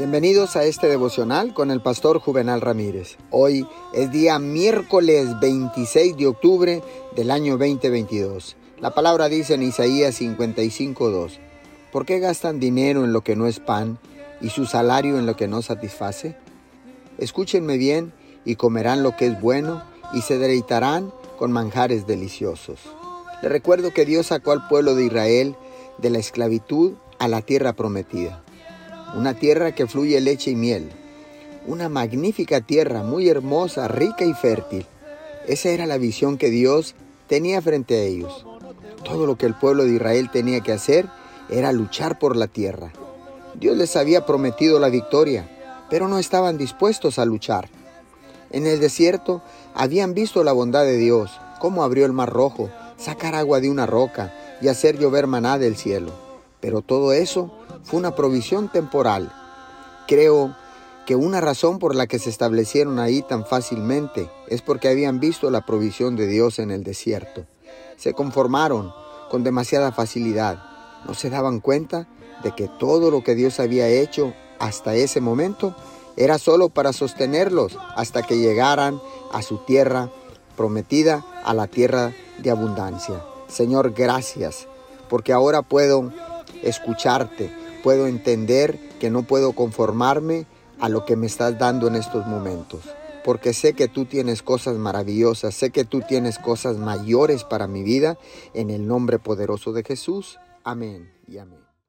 Bienvenidos a este devocional con el pastor Juvenal Ramírez. Hoy es día miércoles 26 de octubre del año 2022. La palabra dice en Isaías 55:2, ¿por qué gastan dinero en lo que no es pan y su salario en lo que no satisface? Escúchenme bien y comerán lo que es bueno y se deleitarán con manjares deliciosos. Le recuerdo que Dios sacó al pueblo de Israel de la esclavitud a la tierra prometida una tierra que fluye leche y miel, una magnífica tierra muy hermosa, rica y fértil. Esa era la visión que Dios tenía frente a ellos. Todo lo que el pueblo de Israel tenía que hacer era luchar por la tierra. Dios les había prometido la victoria, pero no estaban dispuestos a luchar. En el desierto habían visto la bondad de Dios, cómo abrió el mar rojo, sacar agua de una roca y hacer llover maná del cielo. Pero todo eso fue una provisión temporal. Creo que una razón por la que se establecieron ahí tan fácilmente es porque habían visto la provisión de Dios en el desierto. Se conformaron con demasiada facilidad. No se daban cuenta de que todo lo que Dios había hecho hasta ese momento era solo para sostenerlos hasta que llegaran a su tierra prometida, a la tierra de abundancia. Señor, gracias, porque ahora puedo escucharte, puedo entender que no puedo conformarme a lo que me estás dando en estos momentos. Porque sé que tú tienes cosas maravillosas, sé que tú tienes cosas mayores para mi vida, en el nombre poderoso de Jesús. Amén y amén.